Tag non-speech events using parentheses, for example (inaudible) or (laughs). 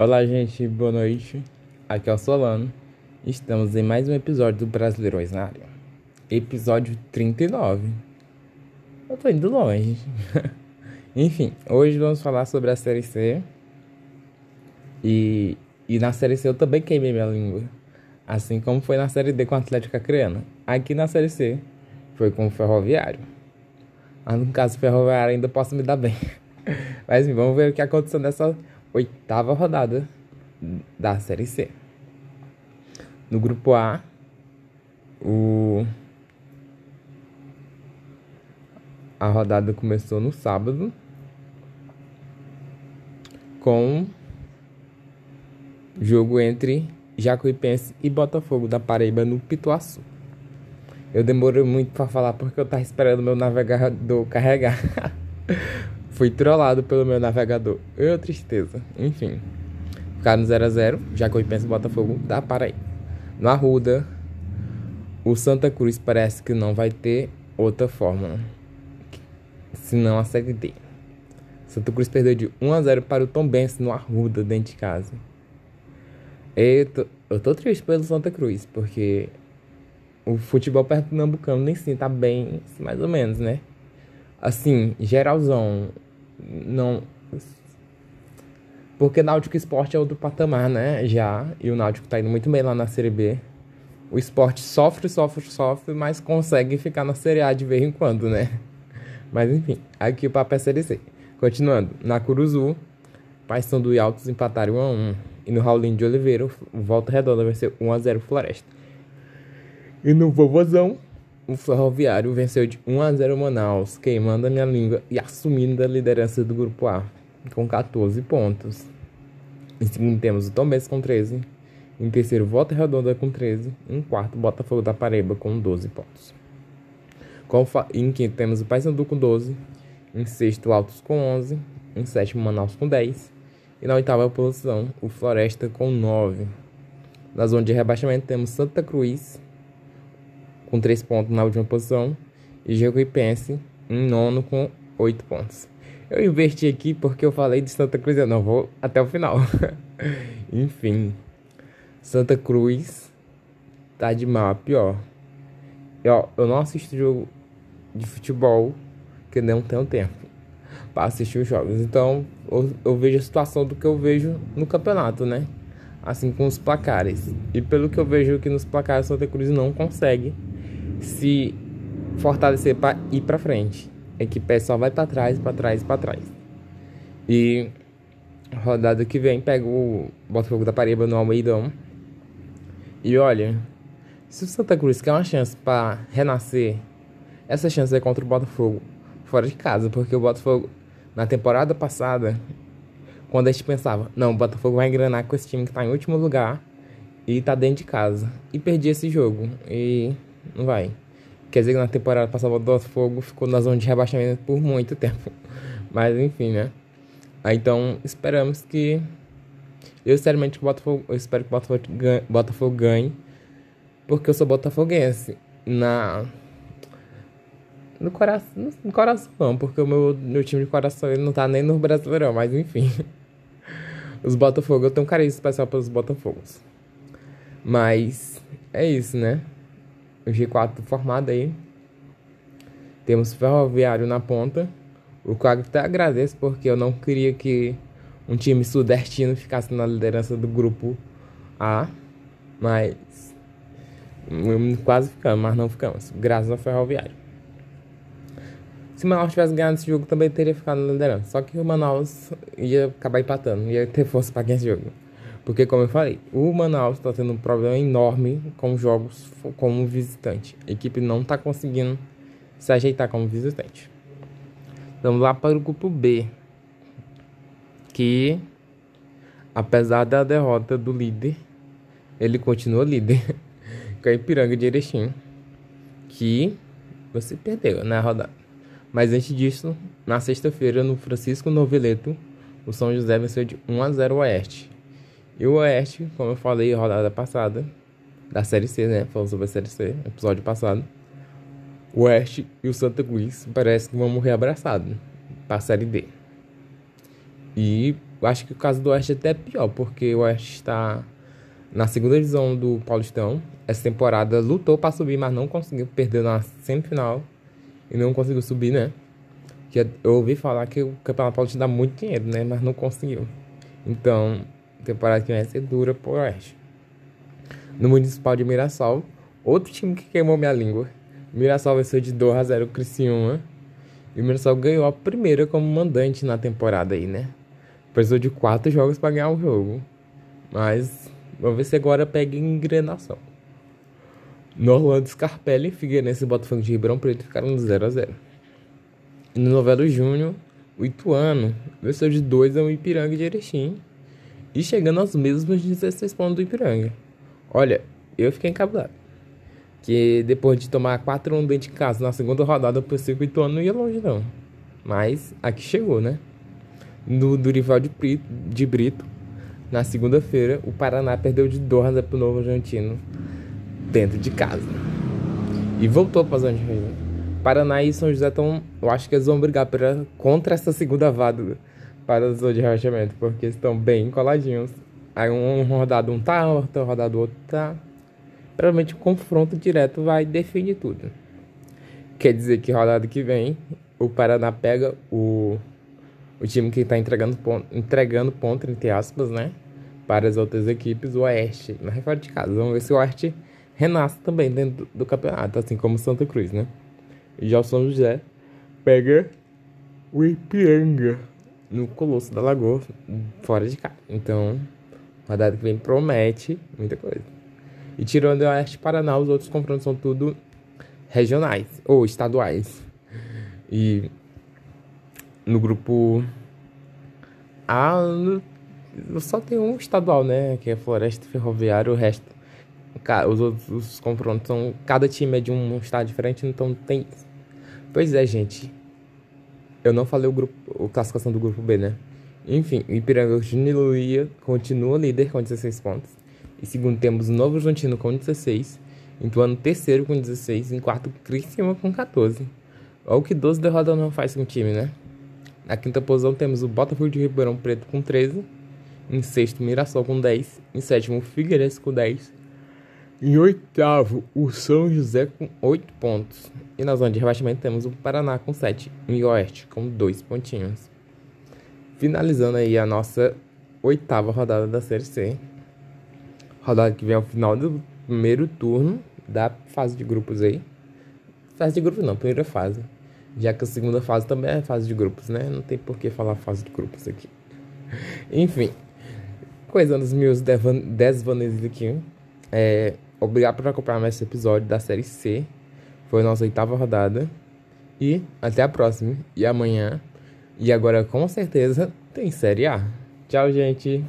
Olá, gente, boa noite. Aqui é o Solano. Estamos em mais um episódio do Brasileirões na área. Episódio 39. Eu tô indo longe. (laughs) Enfim, hoje vamos falar sobre a Série C. E, e na Série C eu também queimei minha língua. Assim como foi na Série D com o Atlético Acreano. Aqui na Série C foi com o Ferroviário. Mas no caso, o Ferroviário ainda posso me dar bem. (laughs) Mas vamos ver o que aconteceu nessa oitava rodada da Série C. No grupo A, o a rodada começou no sábado com jogo entre Jacuipense e Botafogo da Paraíba no Pituaçu. Eu demorei muito para falar porque eu tava esperando meu navegador carregar. (laughs) Fui trollado pelo meu navegador. Eu, tristeza. Enfim. Ficaram 0x0. Jacuipense e Botafogo da Paraíba. No Arruda, o Santa Cruz parece que não vai ter outra fórmula. Senão a Série D. Santa Cruz perdeu de 1 a 0 para o Tom Benz no Arruda, dentro de casa. Eu tô, eu tô triste pelo Santa Cruz, porque o futebol pernambucano nem sim tá bem, mais ou menos, né? Assim, geralzão, não. Porque Náutico Esporte é outro patamar, né? Já. E o Náutico tá indo muito bem lá na Série B. O esporte sofre, sofre, sofre, mas consegue ficar na Série A de vez em quando, né? Mas enfim, aqui o papo é Série C. Continuando, na Curuzu, Paysandu e Altos empataram 1 a 1 E no Raulinho de Oliveira, o Volta Redonda vai ser 1 a 0 Floresta. E no Vovozão, o Ferroviário venceu de 1 a 0 Manaus, queimando a minha língua e assumindo a liderança do grupo A, com 14 pontos. Em segundo temos o Tombense com 13, em terceiro Volta Redonda com 13, em quarto Botafogo da Paraíba com 12 pontos. Em quinto temos o Paysandu com 12, em sexto Altos com 11, em sétimo Manaus com 10 e na oitava posição o Floresta com 9. Na zona de rebaixamento temos Santa Cruz com 3 pontos na última posição e Jacuipense em nono com 8 pontos. Eu investi aqui porque eu falei de Santa Cruz, eu não vou até o final. (laughs) Enfim, Santa Cruz tá de mal a pior. Eu, eu não assisto jogo de futebol que não tenho tempo para assistir os jogos. Então, eu, eu vejo a situação do que eu vejo no campeonato, né? Assim com os placares. E pelo que eu vejo aqui nos placares, Santa Cruz não consegue se fortalecer para ir para frente. A equipe só vai para trás, para trás, para trás. E rodada que vem pega o Botafogo da Paraíba no Almeidão. E olha, se o Santa Cruz quer uma chance para renascer, essa chance é contra o Botafogo fora de casa, porque o Botafogo na temporada passada, quando a gente pensava, não, o Botafogo vai engranar com esse time que tá em último lugar e tá dentro de casa, e perdi esse jogo. E não vai. Quer dizer que na temporada passada o Botafogo ficou na zona de rebaixamento por muito (laughs) tempo. Mas enfim, né? Então esperamos que. Eu sinceramente Botafogo, eu espero que o Botafogo ganhe, Botafogo ganhe. Porque eu sou botafoguense. Na. No coração, no coração, porque o meu, meu time de coração ele não tá nem no Brasileirão, mas enfim. (laughs) Os Botafogo, eu tenho um carinho especial pelos Botafogos. Mas é isso, né? O G4 formado aí. Temos Ferroviário na ponta. O qual até agradeço porque eu não queria que um time sudestino ficasse na liderança do grupo A. Mas quase ficamos, mas não ficamos. Graças ao Ferroviário. Se o Manaus tivesse ganhado esse jogo, também teria ficado na liderança. Só que o Manaus ia acabar empatando, ia ter força para ganhar esse jogo. Porque, como eu falei, o Manaus está tendo um problema enorme com jogos como visitante. A equipe não está conseguindo se ajeitar como visitante. Vamos lá para o grupo B. Que, apesar da derrota do líder, ele continua líder. (laughs) com a Ipiranga de Erechim. Que você perdeu na rodada. Mas antes disso, na sexta-feira, no Francisco Noveleto, o São José venceu de 1 a 0 o Oeste. E o Oeste, como eu falei rodada passada, da Série C, né? Falando sobre a Série C, episódio passado. O Oeste e o Santa Cruz parece que vão morrer abraçados para a Série D. E acho que o caso do Oeste é até pior, porque o Oeste está na segunda divisão do Paulistão. Essa temporada lutou para subir, mas não conseguiu. Perdeu na semifinal e não conseguiu subir, né? Que eu ouvi falar que o Campeonato Paulista dá muito dinheiro, né? Mas não conseguiu. Então, temporada que vai ser dura pro Oeste. No Municipal de Mirassol, outro time que queimou minha língua. Mirassol venceu de 2 a 0 o Criciúma. E o Mirassol ganhou a primeira como mandante na temporada aí, né? Precisou de quatro jogos para ganhar o jogo. Mas vamos ver se agora pega engrenação. No Orlando Scarpelli, Figueirense e Botafogo de Ribeirão Preto ficaram 0 a 0 E no Novelo Júnior, o Ituano venceu de 2 a 1 Ipiranga de Erechim. E chegando aos mesmos 16 pontos do Ipiranga. Olha, eu fiquei encabulado. Que depois de tomar 4 1 dentro de casa na segunda rodada, eu pensei que o Ituano não ia longe não. Mas aqui chegou, né? No Durival de, Brito, de Brito, na segunda-feira, o Paraná perdeu de 2 a para o Novo Argentino dentro de casa. E voltou para a zona de Paraná e São José estão. Eu acho que eles vão brigar pra, contra essa segunda vaga para a zona de rebaixamento, porque estão bem coladinhos. Aí um rodado um tá, outra rodada outro tá. Provavelmente o confronto direto vai definir tudo. Quer dizer que rodada que vem o Paraná pega o, o time que está entregando ponto, entregando ponto, entre aspas, né? Para as outras equipes, o Oeste, mas fora de casa. Vamos ver se o Oeste renasce também dentro do, do campeonato, assim como Santa Cruz, né? E já o São José pega o Ipiranga no Colosso da Lagoa, fora de casa. Então, rodada que vem promete muita coisa. E tirando o Oeste Paraná, os outros confrontos são tudo regionais ou estaduais. E no grupo A só tem um estadual, né? Que é Floresta Ferroviária, o resto. Os outros os confrontos são. Cada time é de um estado diferente, então tem. Pois é, gente. Eu não falei o grupo. A classificação do grupo B, né? Enfim, o Ipiranga de continua líder com 16 pontos. Em segundo temos o Novo Horizontino com 16. Em terceiro com 16. Em quarto, Criciúma com 14. Olha o que 12 derrotas não faz com o time, né? Na quinta posição temos o Botafogo de Ribeirão Preto com 13. Em sexto, Mirassol com 10. Em sétimo, Figueirense com 10. Em oitavo, o São José com 8 pontos. E na zona de rebaixamento temos o Paraná com 7. E o Oeste com 2 pontinhos. Finalizando aí a nossa oitava rodada da Série C rodada que vem ao final do primeiro turno da fase de grupos aí. Fase de grupos não, primeira fase. Já que a segunda fase também é fase de grupos, né? Não tem por que falar fase de grupos aqui. (laughs) Enfim, coisando os meus desvaneios aqui. É, obrigado por acompanhar mais esse episódio da série C. Foi a nossa oitava rodada. E até a próxima. E amanhã. E agora com certeza tem série A. Tchau, gente.